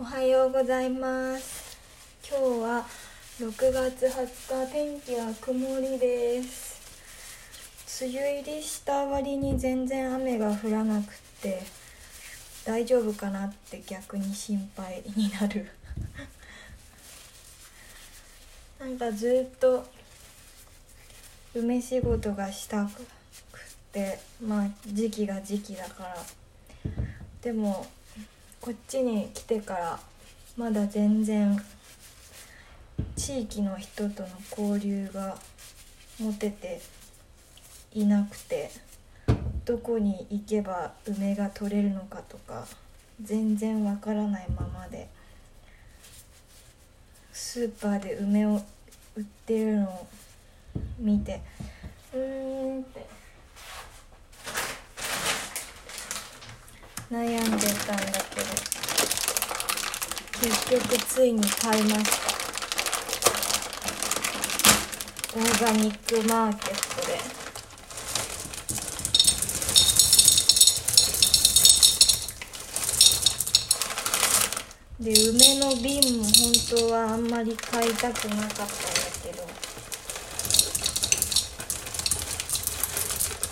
おはようございます。今日は6月20日天気は曇りです。梅雨入りした割に全然雨が降らなくて大丈夫かなって逆に心配になる。なんかずっと梅仕事がしたくってまあ時期が時期だから。でもこっちに来てからまだ全然地域の人との交流が持てていなくてどこに行けば梅が取れるのかとか全然わからないままでスーパーで梅を売ってるのを見てうーんって悩んでたんだけど結局ついに買いました。オーガニックマーケットで。で梅の瓶も本当はあんまり買いたくなかったんだけど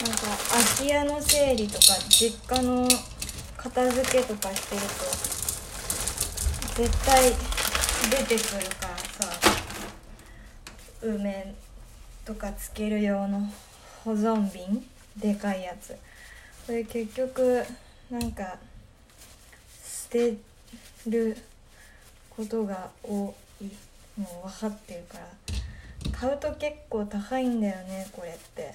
なんか空き家の整理とか実家の片付けとかしてると絶対出てくるからさ梅とかつける用の保存瓶でかいやつ。これ結局なんか捨てることが多いもう分かってるから買うと結構高いんだよねこれって。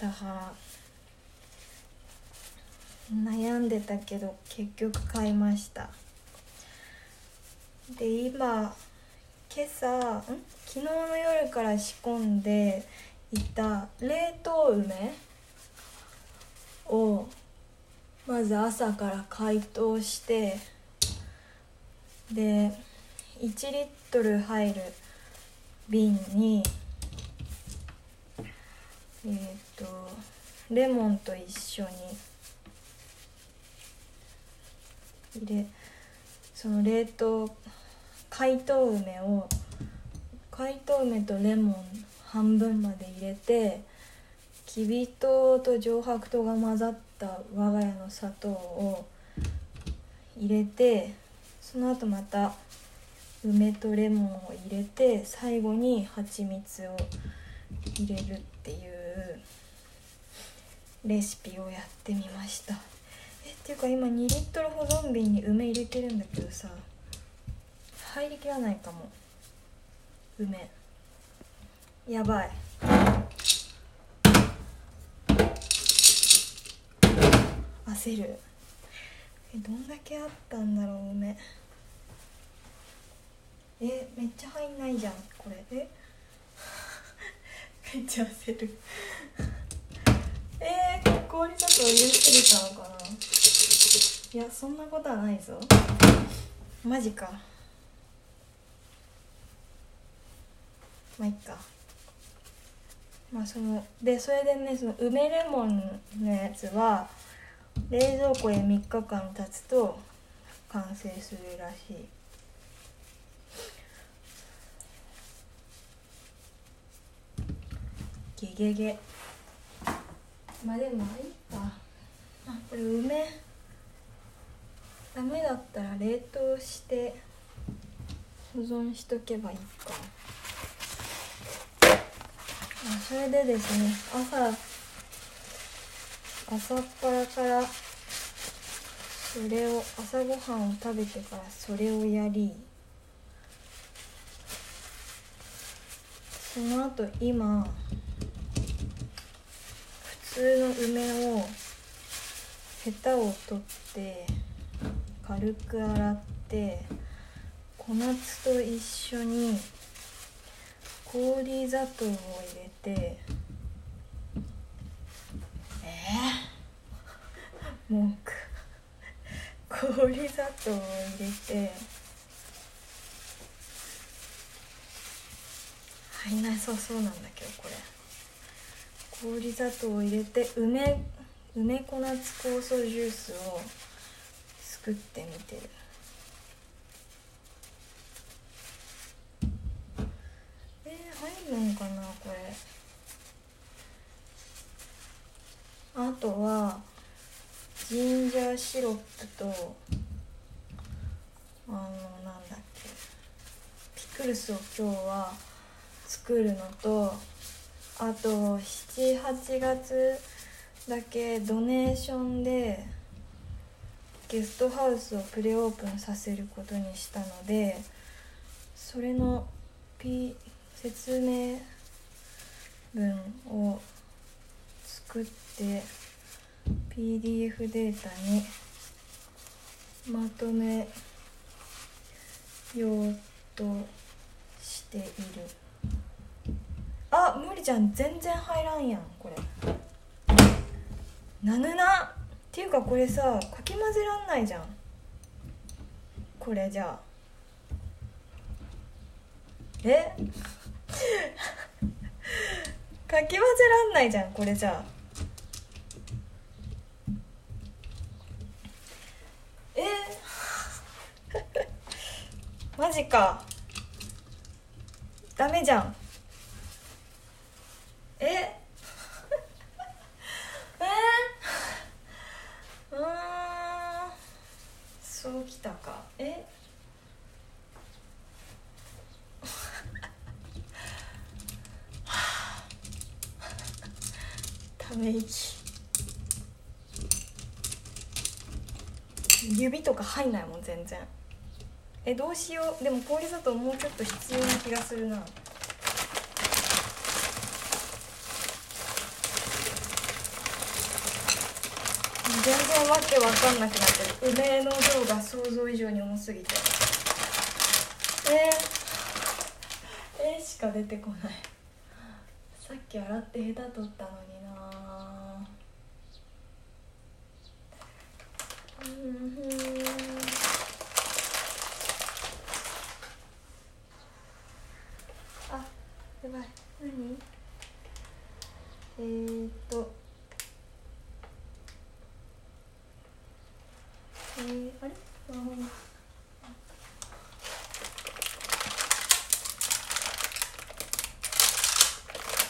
だから悩んでたけど結局買いました。で今今朝ん？昨日の夜から仕込んでいた冷凍梅をまず朝から解凍してで1リットル入る瓶にえっ、ー、とレモンと一緒に入れその冷凍解凍梅を解凍梅とレモン半分まで入れてきび糖と上白糖が混ざった我が家の砂糖を入れてその後また梅とレモンを入れて最後に蜂蜜を入れるっていうレシピをやってみました。ていうか今2リットル保存瓶に梅入れてるんだけどさ入りきらないかも。梅。やばい。焦る。えどんだけあったんだろう梅。えめっちゃ入んないじゃんこれ。え？めっちゃ焦る。えー、氷砂糖入れすぎたのかな？いやそんなことはないぞ。マジか。まあいっか。まあそのでそれでねその梅レモンのやつは冷蔵庫で3日間経つと完成するらしい。ゲゲゲ。まあでもいいか。あこれ梅ダメだったら冷凍して保存しとけばいいか。あそれでですね朝朝っぱらからそれを朝ごはんを食べてからそれをやりその後今普通の梅をヘタを取って軽く洗って小夏と一緒に氷砂糖を入れてえー、文句。氷砂糖を入れて入んなさそうなんだけどこれ。氷砂糖を入れて梅梅小夏酵素ジュースを作ってみてる。えー、入るのかなこれ。あとはジンジャーシロップとあのなんだっけ。ピクルスを今日は作るのとあと78月だけドネーションでゲストハウスをプレオープンさせることにしたのでそれの、P、説明文を作って PDF データにまとめようとしている。あ無理じゃん全然入らんやんこれ。なぬな。っていうかこれさかき混ぜらんないじゃん。これじゃあ。え？かき混ぜらんないじゃんこれじゃあ。え？マジか。ダメじゃん。ええー、うんそうきたかえため息。指とか入んないもん全然。えどうしよう。でも氷砂糖もうちょっと必要な気がするな。全然わけわかんなくなってる。梅の量が想像以上に重すぎて。えー、えー、しか出てこない。さっき洗ってヘタ取ったのになうんあやばい何えー、っとえー、あれあほん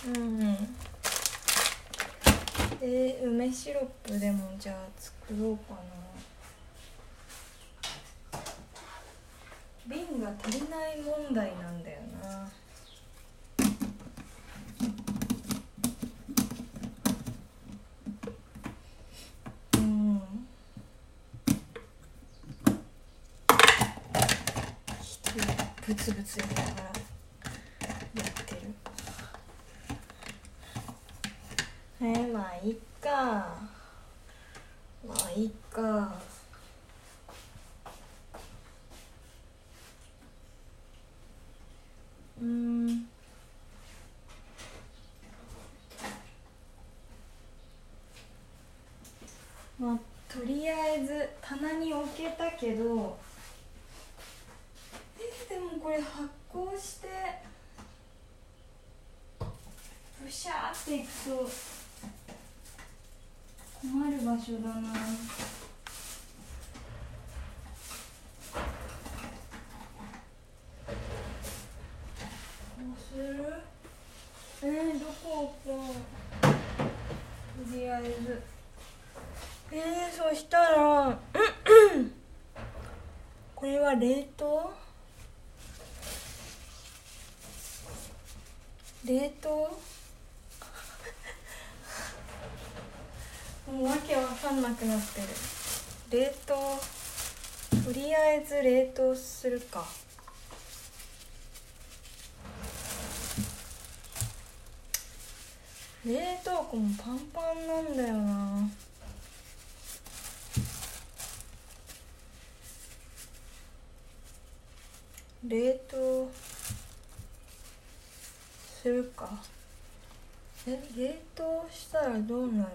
うんえー、梅シロップでもじゃあ作ろうかな。瓶が足りない問題なんだよな。うん。ブツブツ言いながらやってるえー、まあいっか。まあいっか。うん。まあとりあえず棚に置けたけどえでもこれ発酵してブシャーっていくと困る場所だな。どうする？えー、どこ置こうとりあえず。えー、そしたら これは冷凍？冷凍？もうわけわかんなくなってる。冷凍とりあえず冷凍するか。冷凍庫もパンパンなんだよな。冷凍するか。え冷凍したらどうなるの？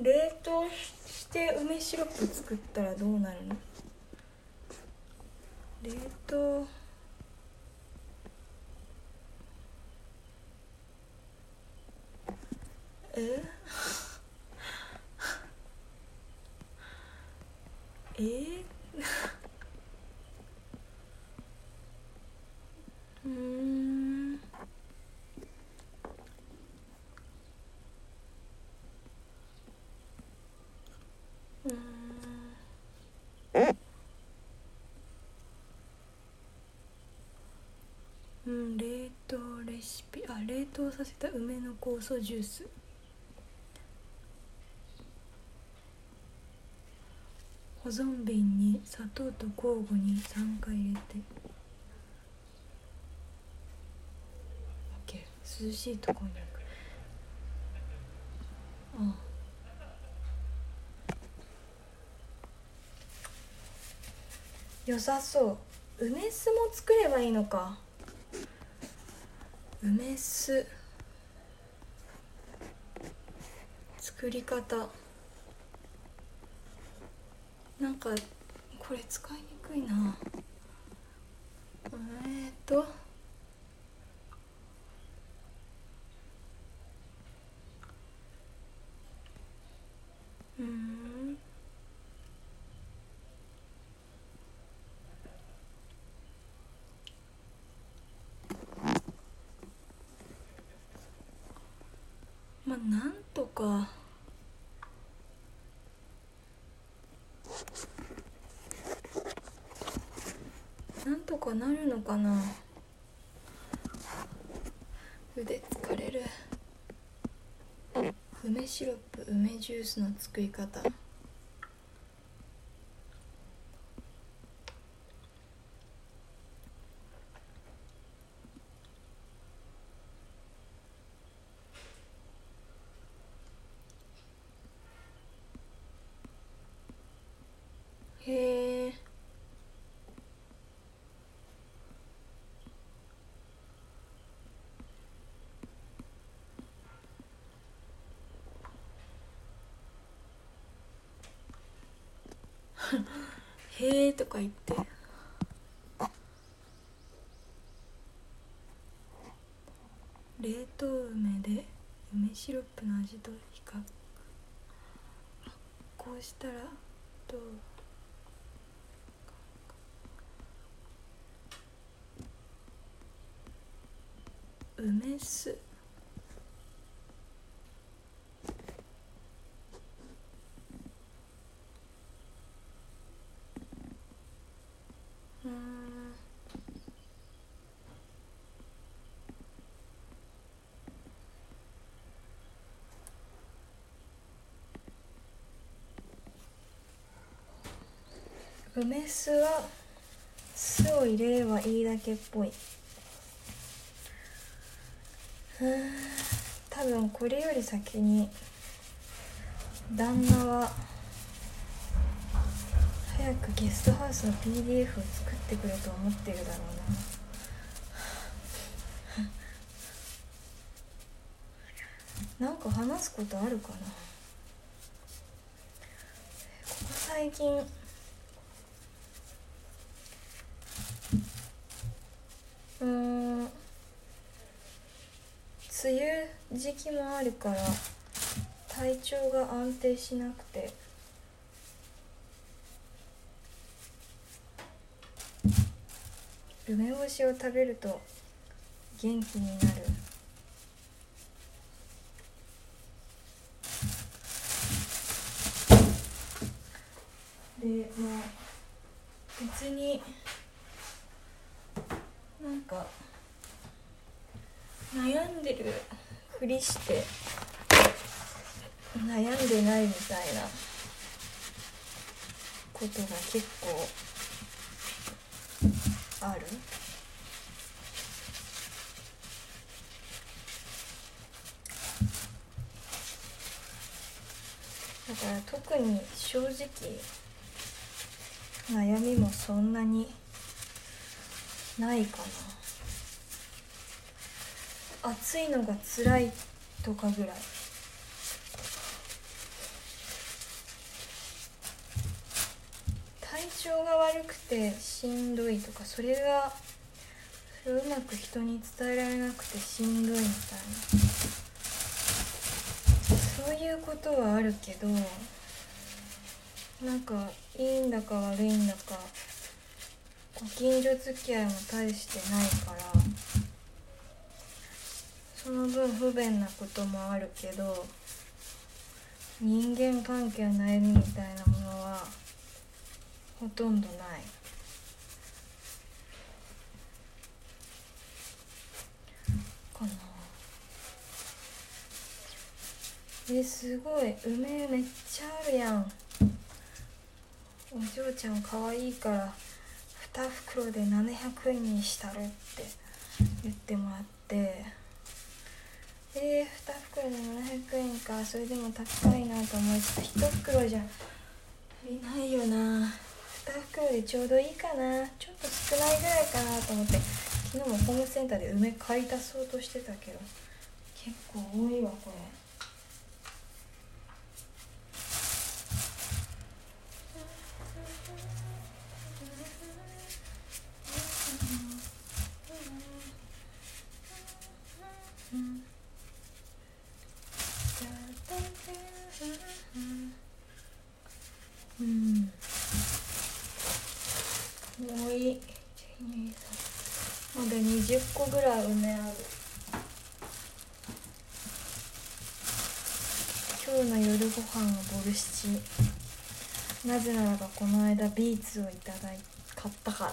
冷凍して梅シロップ作ったらどうなるの？冷凍。ええーうーんうーんうん冷凍レシピあ冷凍させた梅の酵素ジュース。保存瓶に砂糖と交互に3回入れて。OK 涼しいとこに置く。あ。良さそう。梅酢も作ればいいのか。梅酢。作り方。なんかこれ使いにくいな。えー、っと。うん。まあなんとか。なんとかなるのかな。腕疲れる。梅シロップ梅ジュースの作り方へえ へえとか言って。冷凍梅で梅シロップの味と比較。発酵したらどう？梅酢。梅酢は酢を入れればいいだけっぽい。うん。多分これより先に旦那は早くゲストハウスの PDF を作ってくれと思ってるだろうな。なんか話すことあるかな。ここ最近うーん梅梅雨時期もあるから体調が安定しなくて。梅干しを食べると元気になる。でまあ別になんか悩んでるふりして悩んでないみたいなことが結構ある。だから特に正直悩みもそんなにないかな。暑いのが辛いとかぐらい。体調が悪くてしんどいとかそれがそれうまく人に伝えられなくてしんどいみたいな。そういうことはあるけどなんかいいんだか悪いんだかご近所付き合いも大してないからその分不便なこともあるけど人間関係の悩みみたいなものはほとんどないかなえすごい梅めっちゃあるやんお嬢ちゃん可愛いから2袋で700円にしたるって言ってもらってえー、2袋で700円か。それでも高いなと思いつつ1袋じゃ足りないよな。2袋でちょうどいいかな。ちょっと少ないぐらいかなと思って。昨日もホームセンターで梅買い足そうとしてたけど結構多いわこれ。うんもういいまだ20個ぐらい梅ある今日の夜ご飯はボルシチなぜならばこの間ビーツをいただい買ったから。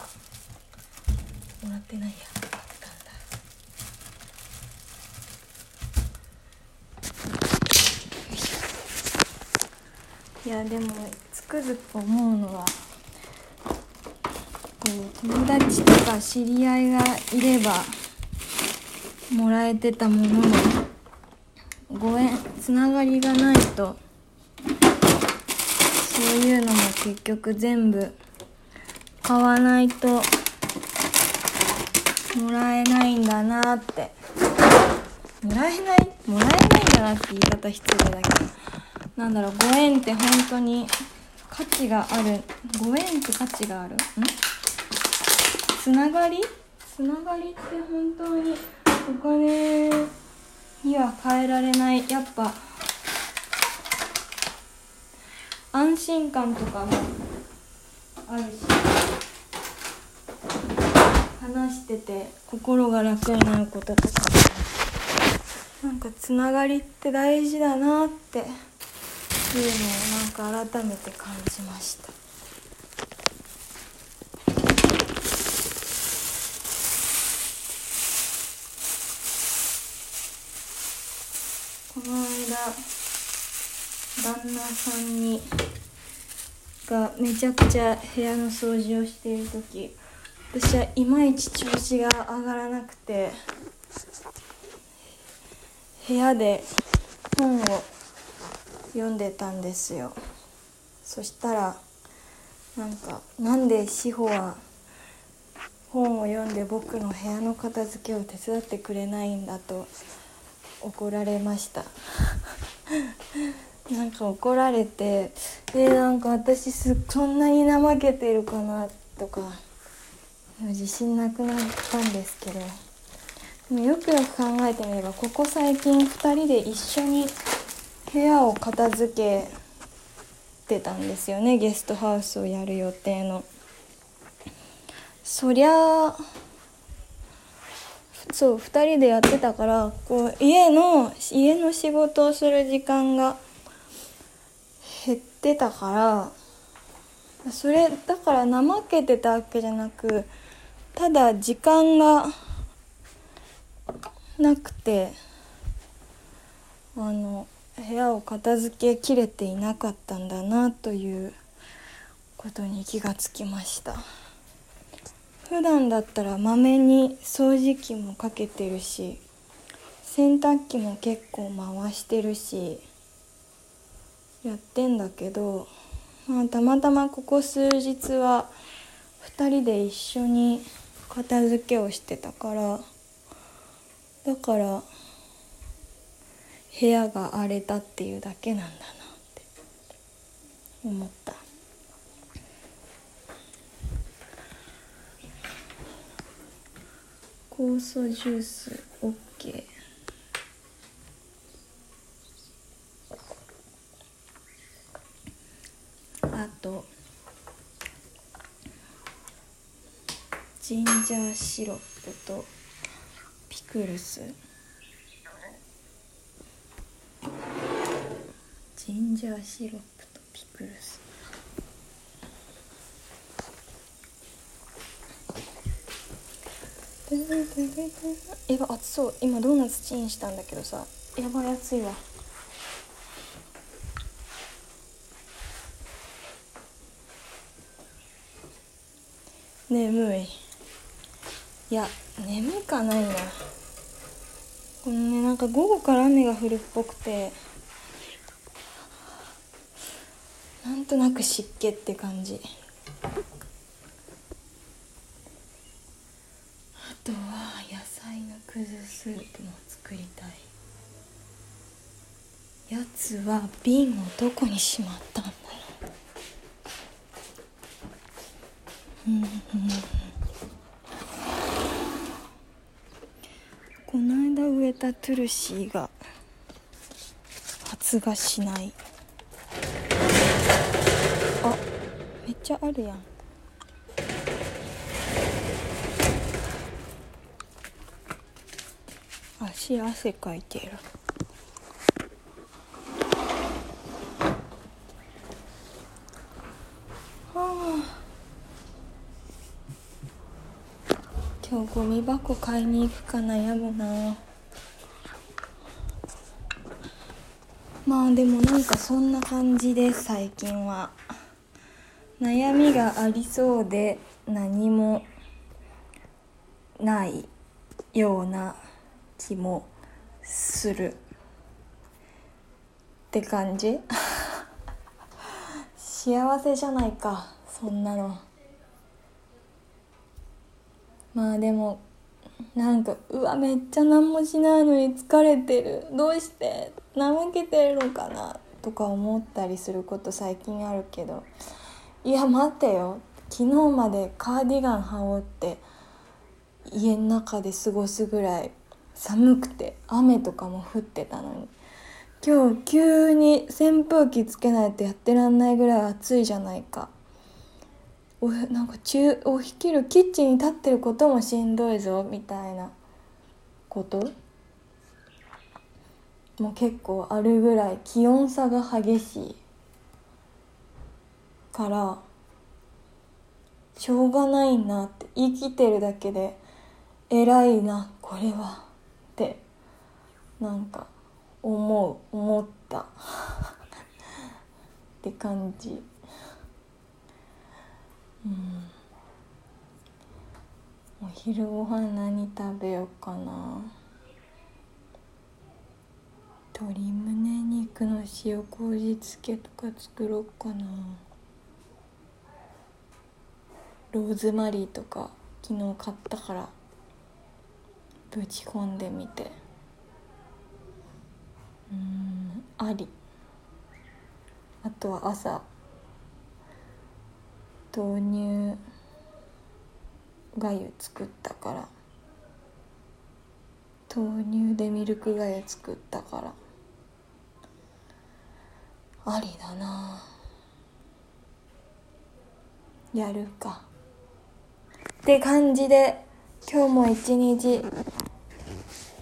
もらってないやったんだ。いやでもつくづく思うのはこう友達とか知り合いがいればもらえてたもののご縁つながりがないとそういうのも結局全部買わないともらえないんだなって。もらえないもらえないんだなって言い方失礼だけど。なんだろうご縁って本当に価値があるご縁って価値がある？ん？つながり？つながりって本当にお金には変えられない。やっぱ安心感とかもあるし話してて心が楽になることとかなんかつながりって大事だなっていうのをなんか改めて感じましたこの間旦那さんにがめちゃくちゃ部屋の掃除をしている時私はいまいち調子が上がらなくて部屋で本を読んでたんですよ。そしたらなんかなんで志保は本を読んで僕の部屋の片付けを手伝ってくれないんだと怒られました。なんか怒られてえなんか私すそんなに怠けてるかなとか自信なくなったんですけどでもよくよく考えてみればここ最近2人で一緒に部屋を片付けてたんですよねゲストハウスをやる予定の。そりゃそう2人でやってたからこう家の家の仕事をする時間がってたからそれだから怠けてたわけじゃなくただ時間がなくてあの部屋を片付けきれていなかったんだなということに気がつきました。普段だったらまめに掃除機もかけてるし洗濯機も結構回してるしやってんだけど、まあ、たまたまここ数日は2人で一緒に片付けをしてたからだから部屋が荒れたっていうだけなんだなって思った。酵素ジュース OK あとジャーシロップとピクルス。ジンジャーシロップとピクルス。やば熱そう。今ドーナツチンしたんだけどさ。やばい熱いわ。眠い。いや眠かないな。このねなんか午後から雨が降るっぽくてなんとなく湿気って感じ。あとは野菜のくずスープも作りたい。やつは瓶をどこにしまったんだろう。うんうんこのたトゥルシーが発芽しない。あめっちゃあるやん。足汗かいてる。はあ。今日ゴミ箱買いに行くか悩むな。あでもなんかそんな感じです最近は。悩みがありそうで何もないような気もするって感じ？幸せじゃないかそんなの。まあでもなんかうわめっちゃ何もしないのに疲れてる。どうして？怠けてるのかなとか思ったりすること最近あるけど。いや待てよ。昨日までカーディガン羽織って家の中で過ごすぐらい寒くて雨とかも降ってたのに。今日急に扇風機つけないとやってらんないぐらい暑いじゃないか。おなんか中お昼キッチンに立ってることもしんどいぞみたいな。こと？もう結構あるぐらい気温差が激しい。からしょうがないなって生きてるだけで偉いなこれは。ってなんか思う思った。って感じ。うん。お昼ご飯何食べようかな。鶏胸肉の塩麹漬けとか作ろうかな。ローズマリーとか昨日買ったからぶち込んでみて。うんあり。あとは朝。豆乳がゆ作ったから。豆乳でミルクがゆ作ったから。ありだな。やるか。って感じで今日も一日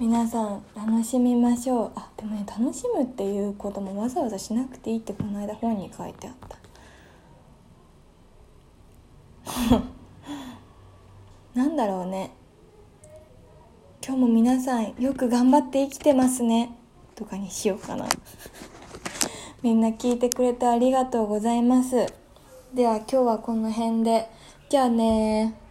皆さん楽しみましょう。あでもね楽しむっていうこともわざわざしなくていいってこの間本に書いてあった。なんだろうね。今日も皆さんよく頑張って生きてますね。とかにしようかな。みんな聞いてくれてありがとうございます。では今日はこの辺で。じゃあね